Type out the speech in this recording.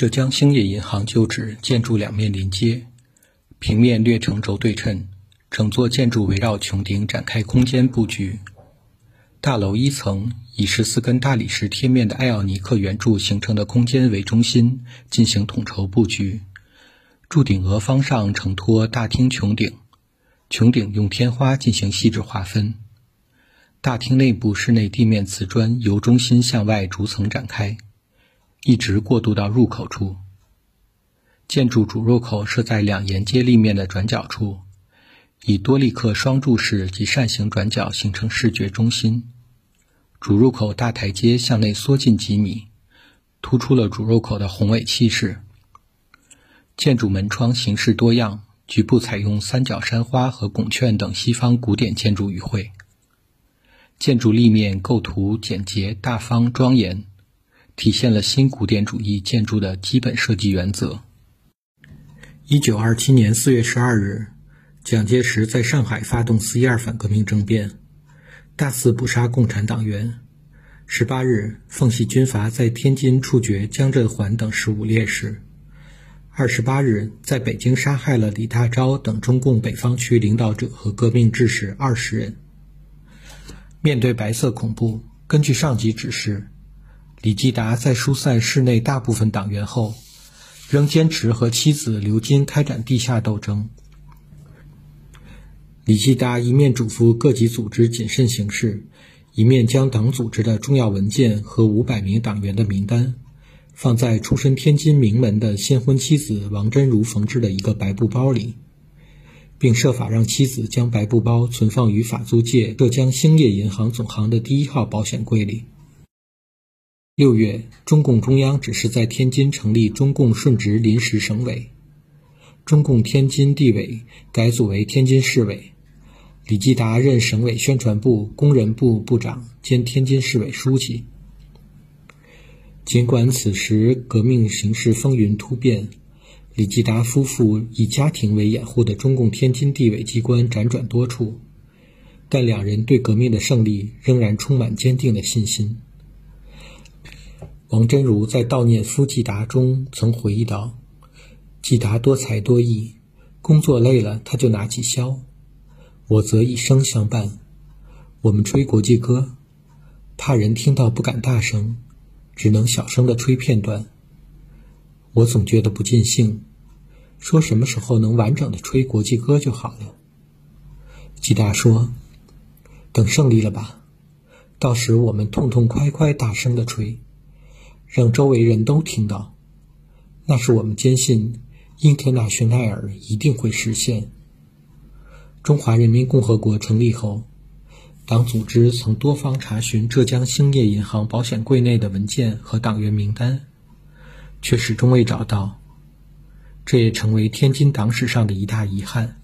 浙江兴业银行旧址建筑两面临街，平面略呈轴对称，整座建筑围绕穹顶展开空间布局。大楼一层以十四根大理石贴面的艾奥尼克圆柱形成的空间为中心进行统筹布局，柱顶额方上承托大厅穹顶，穹顶用天花进行细致划分。大厅内部室内地面瓷砖由中心向外逐层展开。一直过渡到入口处。建筑主入口设在两沿街立面的转角处，以多利克双柱式及扇形转角形成视觉中心。主入口大台阶向内缩进几米，突出了主入口的宏伟气势。建筑门窗形式多样，局部采用三角山花和拱券等西方古典建筑语汇。建筑立面构图简洁大方庄严。体现了新古典主义建筑的基本设计原则。一九二七年四月十二日，蒋介石在上海发动四一二反革命政变，大肆捕杀共产党员。十八日，奉系军阀在天津处决江振环等十五烈士。二十八日，在北京杀害了李大钊等中共北方区领导者和革命志士二十人。面对白色恐怖，根据上级指示。李继达在疏散室内大部分党员后，仍坚持和妻子刘金开展地下斗争。李继达一面嘱咐各级组织谨慎行事，一面将党组织的重要文件和五百名党员的名单放在出身天津名门的新婚妻子王真如缝制的一个白布包里，并设法让妻子将白布包存放于法租界浙江兴业银行总行的第一号保险柜里。六月，中共中央指示在天津成立中共顺直临时省委，中共天津地委改组为天津市委，李继达任省委宣传部工人部部长兼天津市委书记。尽管此时革命形势风云突变，李继达夫妇以家庭为掩护的中共天津地委机关辗转多处，但两人对革命的胜利仍然充满坚定的信心。王真如在悼念夫季达中曾回忆道：“季达多才多艺，工作累了他就拿起箫，我则以声相伴。我们吹国际歌，怕人听到不敢大声，只能小声的吹片段。我总觉得不尽兴，说什么时候能完整的吹国际歌就好了。”季达说：“等胜利了吧，到时我们痛痛快快大声的吹。”让周围人都听到，那是我们坚信英特纳逊奈尔一定会实现。中华人民共和国成立后，党组织曾多方查询浙江兴业银行保险柜内的文件和党员名单，却始终未找到，这也成为天津党史上的一大遗憾。